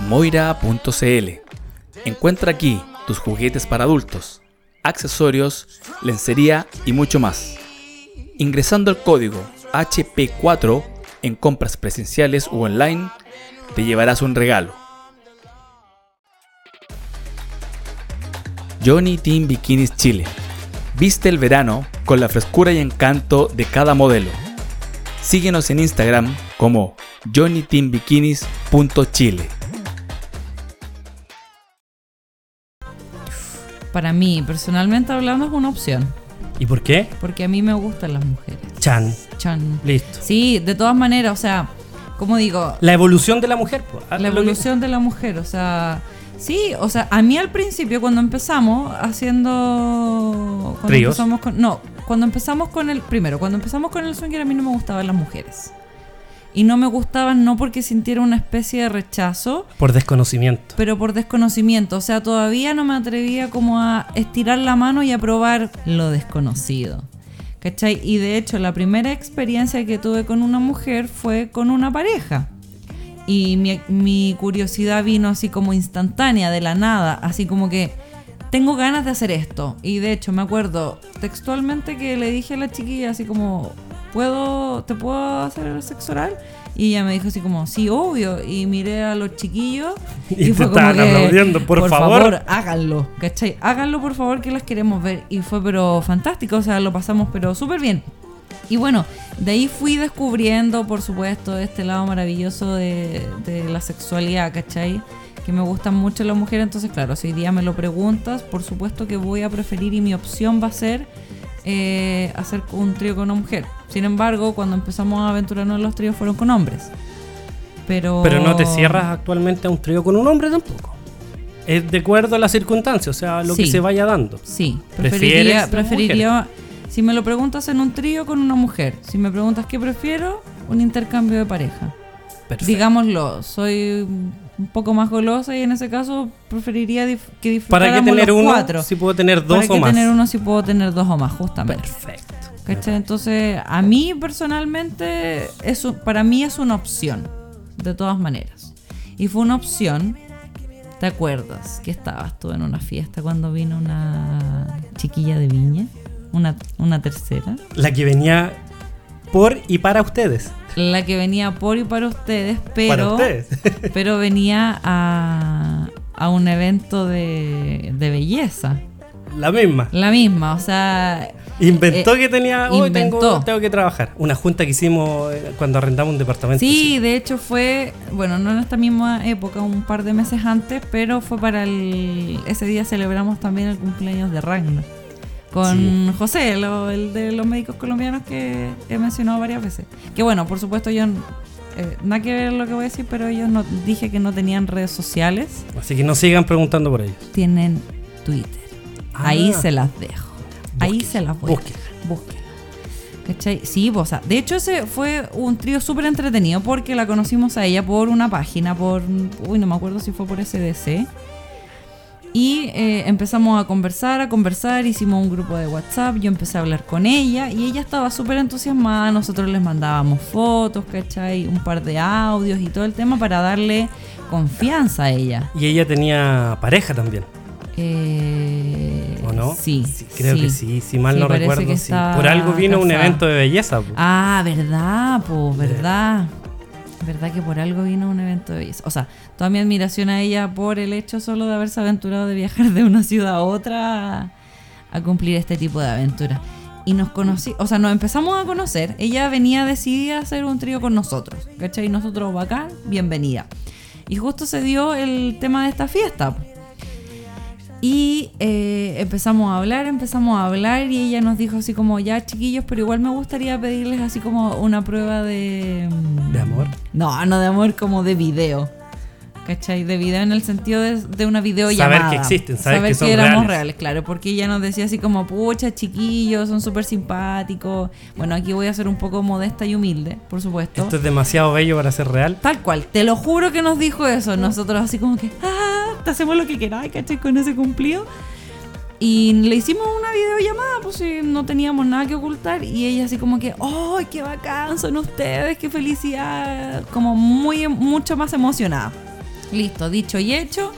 Speaker 6: Moira.cl Encuentra aquí tus juguetes para adultos, accesorios, lencería y mucho más. Ingresando el código HP4 en compras presenciales u online, te llevarás un regalo. Johnny Team Bikinis Chile. Viste el verano con la frescura y encanto de cada modelo. Síguenos en Instagram como johnnyteambikinis.chile.
Speaker 3: Para mí, personalmente hablando, es una opción.
Speaker 4: ¿Y por qué?
Speaker 3: Porque a mí me gustan las mujeres.
Speaker 4: Chan.
Speaker 3: Chan.
Speaker 4: Listo.
Speaker 3: Sí, de todas maneras, o sea, como digo,
Speaker 4: La evolución de la mujer. pues,
Speaker 3: la
Speaker 4: que-
Speaker 3: evolución de la mujer, o sea, sí, o sea, a mí al principio cuando empezamos haciendo cuando
Speaker 4: Tríos.
Speaker 3: empezamos con no, cuando empezamos con el primero, cuando empezamos con el swinger a mí no me gustaban las mujeres. Y no me gustaban no porque sintiera una especie de rechazo,
Speaker 4: Por desconocimiento.
Speaker 3: pero por desconocimiento, o sea, todavía no me atrevía como a estirar la mano y a probar lo desconocido. ¿Cachai? Y de hecho, la primera experiencia que tuve con una mujer fue con una pareja. Y mi, mi curiosidad vino así como instantánea, de la nada, así como que tengo ganas de hacer esto. Y de hecho, me acuerdo textualmente que le dije a la chiquilla así como, ¿puedo, ¿te puedo hacer sexo oral? Y ella me dijo así como, sí, obvio. Y miré a los chiquillos
Speaker 4: Y te estaban aplaudiendo, por favor.
Speaker 3: háganlo, ¿cachai? Háganlo, por favor, que las queremos ver. Y fue pero fantástico, o sea, lo pasamos pero súper bien. Y bueno, de ahí fui descubriendo, por supuesto, este lado maravilloso de, de la sexualidad, ¿cachai? Que me gustan mucho las mujeres, entonces claro, si hoy día me lo preguntas, por supuesto que voy a preferir y mi opción va a ser eh, hacer un trío con una mujer. Sin embargo, cuando empezamos a aventurarnos en los tríos fueron con hombres. Pero,
Speaker 4: Pero no te cierras actualmente a un trío con un hombre tampoco. Es de acuerdo a las circunstancias, o sea, lo que se vaya dando.
Speaker 3: Sí,
Speaker 4: ¿Prefieres
Speaker 3: preferiría, preferiría si me lo preguntas en un trío con una mujer, si me preguntas qué prefiero, un intercambio de pareja.
Speaker 4: Perfecto.
Speaker 3: Digámoslo, soy un poco más golosa y en ese caso preferiría dif- que
Speaker 4: ¿Para
Speaker 3: disfrutáramos
Speaker 4: qué tener
Speaker 3: los
Speaker 4: uno
Speaker 3: cuatro.
Speaker 4: si puedo tener dos
Speaker 3: ¿Para
Speaker 4: o
Speaker 3: qué
Speaker 4: más?
Speaker 3: tener uno si puedo tener dos o más, justamente?
Speaker 4: Perfecto.
Speaker 3: ¿Cachai? Entonces, a mí personalmente, es un- para mí es una opción, de todas maneras. Y fue una opción, ¿te acuerdas que estabas tú en una fiesta cuando vino una chiquilla de viña? Una, una tercera.
Speaker 4: La que venía por y para ustedes.
Speaker 3: La que venía por y para ustedes,
Speaker 4: para
Speaker 3: pero,
Speaker 4: ustedes.
Speaker 3: pero venía a, a un evento de, de belleza.
Speaker 4: La misma.
Speaker 3: La misma, o sea,
Speaker 4: Inventó
Speaker 3: Eh,
Speaker 4: que tenía. Hoy tengo que trabajar. Una junta que hicimos eh, cuando arrendamos un departamento.
Speaker 3: Sí, de hecho fue, bueno, no en esta misma época, un par de meses antes, pero fue para el... Ese día celebramos también el cumpleaños de Ragnar. Con José, lo- el de los médicos colombianos que he mencionado varias veces. Que bueno, por supuesto yo... eh, nada que ver lo que voy a decir, pero ellos no, dije que no tenían redes sociales.
Speaker 4: Así que no sigan preguntando por ellos.
Speaker 3: Tienen Twitter. Ahí
Speaker 4: Ah.
Speaker 3: se las dejo. Ahí se las voy. dejar. Búsquenla. ¿Cachai? Sí, pues, o sea, de hecho ese fue un trío súper entretenido porque la conocimos a ella por una página, por, uy, no me acuerdo si fue por SDC. Y eh, empezamos a conversar, a conversar, hicimos un grupo de WhatsApp, yo empecé a hablar con ella y ella estaba súper entusiasmada, nosotros les mandábamos fotos, ¿cachai? Un par de audios y todo el tema para darle confianza a ella.
Speaker 4: Y ella tenía pareja también.
Speaker 3: Eh,
Speaker 4: ¿O no?
Speaker 3: Sí.
Speaker 4: creo que sí. Si mal
Speaker 3: Sí,
Speaker 4: no recuerdo, Por algo vino un evento de belleza. po.
Speaker 3: Ah, verdad, pues, verdad. Verdad que por algo vino un evento de belleza. O sea, toda mi admiración a ella por el hecho solo de haberse aventurado de viajar de una ciudad a otra a, cumplir este tipo de aventura. Y nos conocí, o sea, nos empezamos a conocer. Ella venía decidida a hacer un trío con nosotros, ¿cachai? Y nosotros, bacán, bienvenida. Y justo se dio el tema de esta fiesta. Y eh, empezamos a hablar, empezamos a hablar y ella nos dijo así como, ya chiquillos, pero igual me gustaría pedirles así como una prueba de... mm,
Speaker 4: ¿De amor?
Speaker 3: No, no de amor, como de video. ¿Cachai? De video en el sentido de, de una videollamada.
Speaker 4: Saber que existen, saber que son
Speaker 3: éramos
Speaker 4: reales.
Speaker 3: reales, claro. Porque ella nos decía así como, pucha, chiquillos, son súper simpáticos. Bueno, aquí voy a ser un poco modesta y humilde, por supuesto.
Speaker 4: Esto es demasiado bello para ser real.
Speaker 3: Tal cual, te lo juro que nos dijo eso. Nosotros así como que, ah, hacemos lo que queráis, ¿cachai? Con ese cumplido. Y le hicimos una videollamada, pues no teníamos nada que ocultar. Y ella así como que, ¡ay, qué bacán son ustedes! ¡Qué felicidad! Como muy, mucho más emocionada. Listo, dicho y hecho.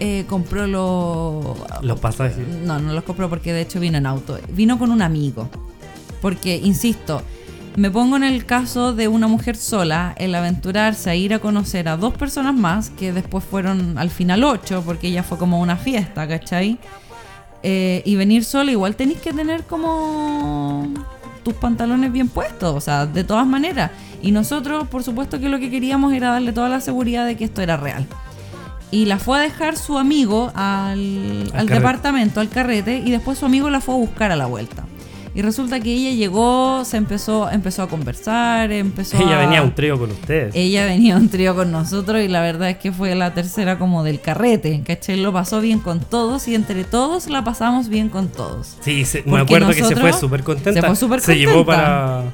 Speaker 3: eh, compró los...
Speaker 4: Los pasajes.
Speaker 3: No, no los compró porque de hecho vino en auto. Vino con un amigo. Porque, insisto, me pongo en el caso de una mujer sola, el aventurarse a ir a conocer a dos personas más, que después fueron al final ocho, porque ella fue como una fiesta, ¿cachai? Eh, y venir sola, igual tenéis que tener como tus pantalones bien puestos, o sea, de todas maneras. Y nosotros, por supuesto que lo que queríamos era darle toda la seguridad de que esto era real. Y la fue a dejar su amigo al, al departamento, al carrete, y después su amigo la fue a buscar a la vuelta. Y resulta que ella llegó, se empezó, empezó a conversar, empezó
Speaker 4: Ella
Speaker 3: a...
Speaker 4: venía a un trío con ustedes.
Speaker 3: Ella venía a un trío con nosotros y la verdad es que fue la tercera como del carrete, ¿cachai? Lo pasó bien con todos y entre todos la pasamos bien con todos.
Speaker 4: Sí, se- me acuerdo que se fue súper contenta.
Speaker 3: se fue súper
Speaker 4: Se llevó
Speaker 3: contenta.
Speaker 4: para.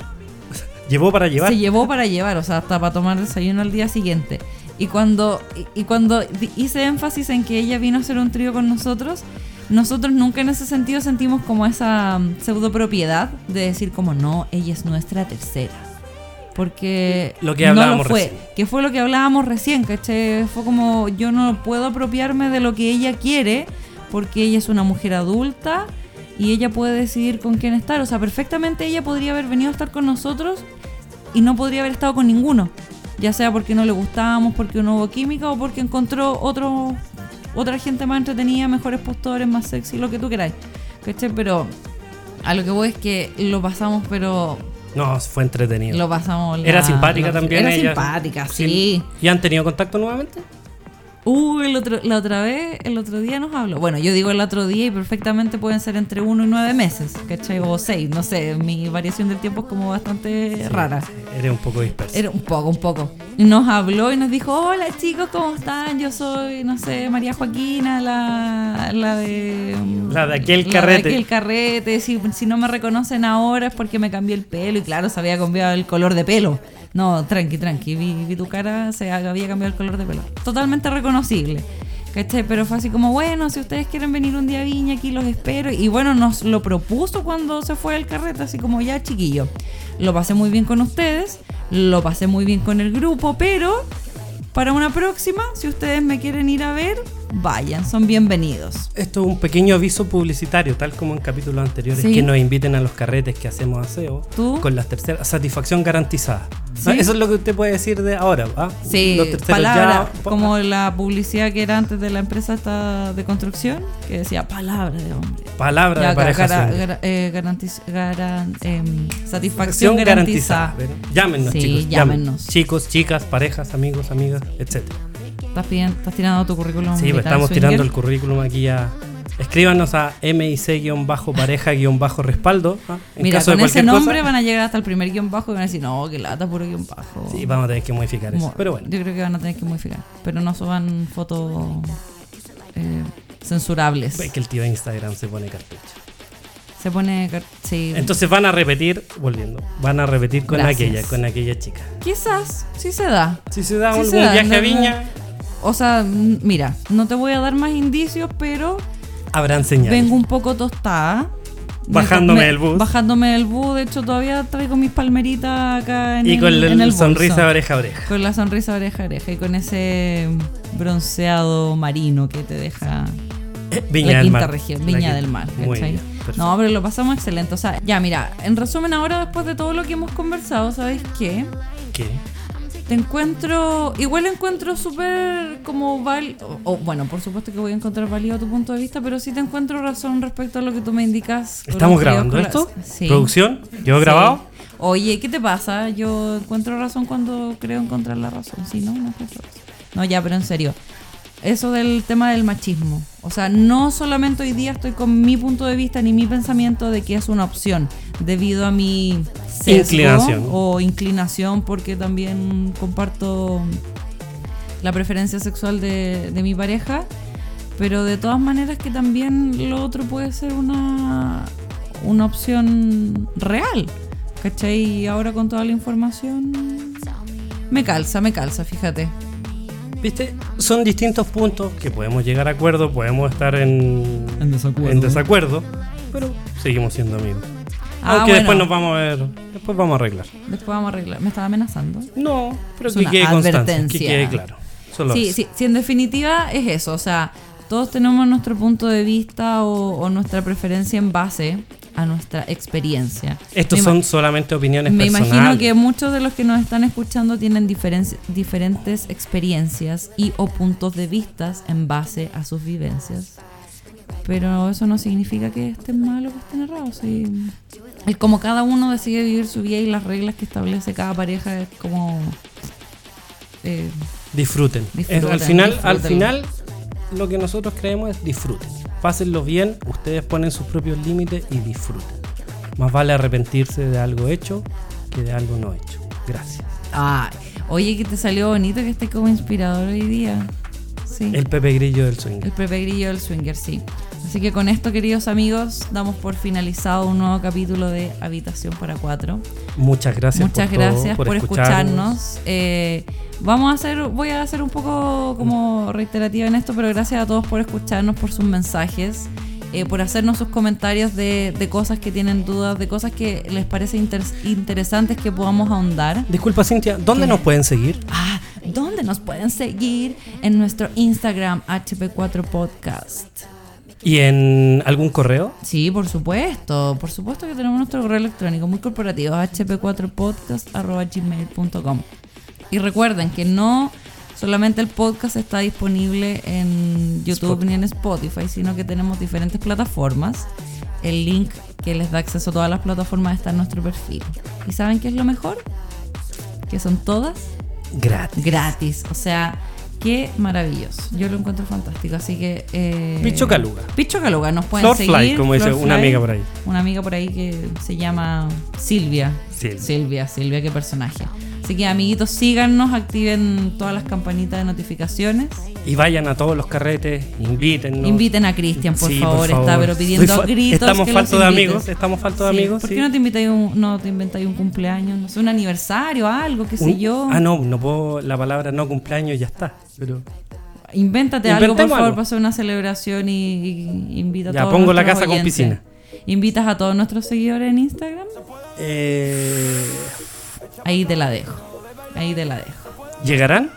Speaker 4: Llevó para llevar.
Speaker 3: Se llevó para llevar, o sea, hasta para tomar desayuno al día siguiente. Y cuando, y, cuando hice énfasis en que ella vino a hacer un trío con nosotros, nosotros nunca en ese sentido sentimos como esa mm, pseudo propiedad de decir como no, ella es nuestra tercera. Porque
Speaker 4: Lo que
Speaker 3: no
Speaker 4: hablábamos
Speaker 3: fue,
Speaker 4: recién.
Speaker 3: que fue lo que hablábamos recién, ¿cachai? Fue como yo no puedo apropiarme de lo que ella quiere porque ella es una mujer adulta y ella puede decidir con quién estar. O sea, perfectamente ella podría haber venido a estar con nosotros y no podría haber estado con ninguno. Ya sea porque no le gustábamos, porque no hubo química o porque encontró otro, otra gente más entretenida, mejores postores, más sexy, lo que tú queráis. ¿Cachai? Pero a lo que voy es que lo pasamos, pero
Speaker 4: No, fue entretenido.
Speaker 3: lo pasamos. la-
Speaker 4: Era simpática
Speaker 3: la-
Speaker 4: también
Speaker 3: Era
Speaker 4: ella.
Speaker 3: simpática, sí.
Speaker 4: ¿Y han tenido contacto nuevamente?
Speaker 3: Uh, el otro, la otra vez, el otro día nos habló. Bueno, yo digo el otro día y perfectamente pueden ser entre uno y nueve meses, ¿cachai? O seis, no sé. Mi variación del tiempo es como bastante rara.
Speaker 4: Eres un poco disperso.
Speaker 3: Era un poco, un poco. Nos habló y nos dijo, hola chicos, ¿cómo están? Yo soy, no sé, María Joaquina, la, la de...
Speaker 4: La de aquel
Speaker 3: la
Speaker 4: carrete.
Speaker 3: de aquel carrete. Si, si no me reconocen ahora es porque me cambié el pelo. Y claro, se había cambiado el color de pelo. No, tranqui, tranqui. Vi, vi tu cara, se había cambiado el color de pelo. Totalmente reconocible. ¿Cachai? Pero fue así como, bueno, si ustedes quieren venir un día a Viña, aquí los espero. Y bueno, nos lo propuso cuando se fue al carrete, así como ya, chiquillo. Lo pasé muy bien con ustedes, lo pasé muy bien con el grupo, pero para una próxima, si ustedes me quieren ir a ver, vayan, son bienvenidos.
Speaker 4: Esto es un pequeño aviso publicitario, tal como en capítulos anteriores,
Speaker 3: Sí.
Speaker 4: que nos inviten a los carretes que hacemos aseo
Speaker 3: ¿Tú?
Speaker 4: con las terceras, satisfacción garantizada.
Speaker 3: ¿Sí?
Speaker 4: Eso es lo que usted puede decir de ahora, ¿ah?
Speaker 3: Sí,
Speaker 4: Los
Speaker 3: palabra,
Speaker 4: ya-
Speaker 3: como la publicidad que era antes de la empresa esta de construcción, que decía palabra de hombre.
Speaker 4: Palabra
Speaker 3: Ya,
Speaker 4: de pareja
Speaker 3: eh, garantiz- garan- em, satisfacción garantizada.
Speaker 4: ¿verdad? Llámenos,
Speaker 3: Sí,
Speaker 4: chicos.
Speaker 3: llámenos.
Speaker 4: Chicos, chicas, parejas, amigos, amigas, etc.
Speaker 3: ¿Estás, pidiendo- estás tirando tu currículum?
Speaker 4: Sí, pues estamos
Speaker 3: swinger?
Speaker 4: tirando el currículum aquí a. Escríbanos a mic-pareja-respaldo. ¿ah? En
Speaker 3: Mira,
Speaker 4: caso de
Speaker 3: con ese
Speaker 4: cualquier
Speaker 3: nombre
Speaker 4: cosa.
Speaker 3: van a llegar hasta el primer guion bajo y van a decir, no, que lata, puro guion bajo.
Speaker 4: Sí, vamos a tener que modificar eso. Pero bueno.
Speaker 3: Yo creo que van a tener que modificar. Pero no suban fotos eh, censurables.
Speaker 4: Es que el tío de Instagram se pone cartucho.
Speaker 3: Se pone. Sí.
Speaker 4: Entonces van a repetir, volviendo, van a repetir con
Speaker 3: Gracias.
Speaker 4: aquella, con aquella chica.
Speaker 3: Quizás, sí se da.
Speaker 4: Si se da
Speaker 3: Sí
Speaker 4: un,
Speaker 3: se
Speaker 4: un
Speaker 3: da,
Speaker 4: viaje
Speaker 3: no-
Speaker 4: a Viña,
Speaker 3: O sea, mira, no te voy a dar más indicios, pero
Speaker 4: habrán señales.
Speaker 3: vengo un poco tostada. Me-
Speaker 4: Bajándome
Speaker 3: me-
Speaker 4: del bus.
Speaker 3: Bajándome del bus. De hecho, todavía traigo mis palmeritas acá en
Speaker 4: y
Speaker 3: el,
Speaker 4: con
Speaker 3: en
Speaker 4: la
Speaker 3: el
Speaker 4: sonrisa
Speaker 3: bolso.
Speaker 4: oreja oreja.
Speaker 3: Con la sonrisa oreja oreja y con ese bronceado marino que te deja
Speaker 4: Viña
Speaker 3: la
Speaker 4: del
Speaker 3: quinta
Speaker 4: Mar.
Speaker 3: región, Viña
Speaker 4: quinta.
Speaker 3: del Mar.
Speaker 4: Muy bien.
Speaker 3: No, pero lo pasamos excelente. O sea, ya, mira, en resumen, ahora después de todo lo que hemos conversado, ¿sabes qué?
Speaker 4: ¿Qué?
Speaker 3: Te encuentro, igual encuentro súper como val, o, o, bueno, por supuesto que voy a encontrar válido tu punto de vista, pero sí te encuentro razón respecto a lo que tú me indicas.
Speaker 4: ¿Estamos grabando esto?
Speaker 3: Sí.
Speaker 4: ¿Producción? ¿Quedó
Speaker 3: Sí.
Speaker 4: grabado?
Speaker 3: Oye, ¿qué te pasa? Yo encuentro razón cuando creo encontrar la razón. Si no, no encuentro razón. No, ya, pero en serio. Eso del tema del machismo. O sea, no solamente hoy día estoy con mi punto de vista ni mi pensamiento de que es una opción, debido a mi sesgo
Speaker 4: Inclinación.
Speaker 3: o inclinación, porque también comparto la preferencia sexual de, de mi pareja, pero de todas maneras que también lo otro puede ser una, una opción real. ¿Cachai? Y ahora con toda la información me calza, me calza, fíjate.
Speaker 4: ¿Viste? Son distintos puntos que podemos llegar a acuerdo, podemos estar en,
Speaker 1: En desacuerdo.
Speaker 4: en desacuerdo, pero seguimos siendo amigos.
Speaker 3: Ah,
Speaker 4: Aunque
Speaker 3: bueno.
Speaker 4: después nos vamos a ver, después vamos a arreglar.
Speaker 3: Después vamos a arreglar. ¿Me estaba amenazando?
Speaker 4: No, pero
Speaker 3: Es
Speaker 4: que
Speaker 3: una
Speaker 4: quede constancia, que quede claro. Solo
Speaker 3: Sí,
Speaker 4: eso.
Speaker 3: sí, sí, en definitiva es eso. O sea, todos tenemos nuestro punto de vista o, o nuestra preferencia en base a nuestra experiencia.
Speaker 4: Estos
Speaker 3: Me
Speaker 4: son solamente opiniones
Speaker 3: Me
Speaker 4: personales.
Speaker 3: imagino que muchos de los que nos están escuchando tienen diferen- diferentes experiencias y o puntos de vistas en base a sus vivencias. Pero eso no significa que estén mal o que estén errados. sí. El como cada uno decide vivir su vida y las reglas que establece cada pareja es como... eh,
Speaker 4: Disfruten. Es- al final, al
Speaker 3: disfruten.
Speaker 4: final, lo que nosotros creemos es disfruten. Pásenlo bien, ustedes ponen sus propios límites y disfruten. Más vale arrepentirse de algo hecho que de algo no hecho. Gracias.
Speaker 3: ah, oye, que te salió bonito que esté como inspirador hoy día. Sí.
Speaker 4: El Pepe Grillo del swing.
Speaker 3: El Pepe Grillo del Swinger, sí. Así que con esto, queridos amigos, damos por finalizado un nuevo capítulo de Habitación para Cuatro.
Speaker 4: Muchas gracias.
Speaker 3: Muchas
Speaker 4: por todo,
Speaker 3: gracias por, escucharnos. Eh, vamos a hacer, voy a hacer un poco como reiterativa en esto, pero gracias a todos por escucharnos, por sus mensajes, eh, por hacernos sus comentarios de, de cosas que tienen dudas, de cosas que les parece inter- interesantes que podamos ahondar.
Speaker 4: Disculpa, Cintia, ¿dónde
Speaker 3: ¿Qué?
Speaker 4: nos pueden seguir?
Speaker 3: Ah, ¿dónde nos pueden seguir? En nuestro Instagram HP4 Podcast.
Speaker 4: ¿Y en algún correo?
Speaker 3: Sí, por supuesto. Por supuesto que tenemos nuestro correo electrónico muy corporativo, hp4podcast.gmail.com. Y recuerden que no solamente el podcast está disponible en YouTube ni en Spotify, sino que tenemos diferentes plataformas. El link que les da acceso a todas las plataformas está en nuestro perfil. ¿Y saben qué es lo mejor? Que son todas
Speaker 4: Gratis.
Speaker 3: gratis. O sea, qué maravilloso. Yo lo encuentro fantástico. Así que. Eh,
Speaker 4: Picho Caluga.
Speaker 3: Picho Caluga, nos pueden seguir.
Speaker 4: como dice una amiga por ahí.
Speaker 3: Una amiga por ahí que se llama Silvia.
Speaker 4: Silvia.
Speaker 3: Silvia, Silvia, qué personaje. Así que amiguitos, síganos, activen todas las campanitas de notificaciones.
Speaker 4: Y vayan a todos los carretes, invítennos.
Speaker 3: Inviten a Cristian, por,
Speaker 4: Sí,
Speaker 3: favor, está pero pidiendo a gritos.
Speaker 4: Estamos
Speaker 3: que
Speaker 4: faltos de amigos, estamos faltos de
Speaker 3: Sí,
Speaker 4: amigos.
Speaker 3: ¿Por
Speaker 4: sí.
Speaker 3: qué no te invitáis un, no te inventáis un cumpleaños? No sé, un aniversario, algo, qué sé
Speaker 4: Un-
Speaker 3: yo.
Speaker 4: Ah, no, no puedo, la palabra no cumpleaños ya está. Pero
Speaker 3: Invéntate algo, por favor,
Speaker 4: algo.
Speaker 3: para hacer una celebración y, y invita a
Speaker 4: Ya,
Speaker 3: todos
Speaker 4: pongo la casa con piscina.
Speaker 3: ¿Invitas a todos nuestros seguidores en Instagram?
Speaker 4: eh,
Speaker 3: Ahí te la dejo. Ahí te la dejo.
Speaker 4: ¿llegarán?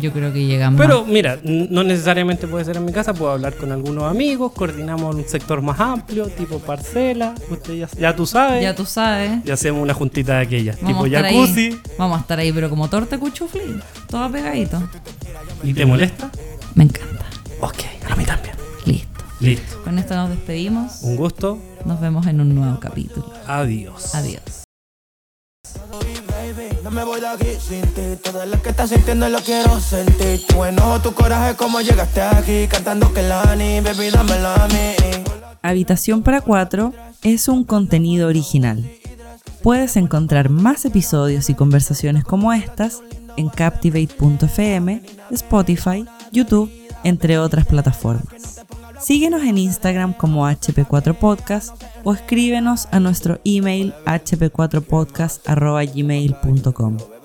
Speaker 3: Yo creo que llegamos.
Speaker 4: Pero mira, no necesariamente puede ser en mi casa, puedo hablar con algunos amigos, coordinamos un sector más amplio, tipo parcela, usted ya, ya tú sabes.
Speaker 3: ya tú sabes.
Speaker 4: Y hacemos una juntita de aquellas,
Speaker 3: Vamos
Speaker 4: tipo jacuzzi.
Speaker 3: ahí, vamos a estar ahí, pero como torta cuchufli. Todo pegadito.
Speaker 4: ¿Y te molesta?
Speaker 3: Me encanta.
Speaker 4: Ok, a mí también.
Speaker 3: Listo.
Speaker 4: Listo.
Speaker 3: Con esto nos despedimos.
Speaker 4: Un gusto.
Speaker 3: Nos vemos en un nuevo capítulo.
Speaker 4: Adiós.
Speaker 3: Adiós.
Speaker 7: Habitación para cuatro es un contenido original. Puedes encontrar más episodios y conversaciones como estas en captivate.fm, Spotify, YouTube, entre otras plataformas. Síguenos en Instagram como HP4Podcast o escríbenos a nuestro email hp4podcast.gmail.com.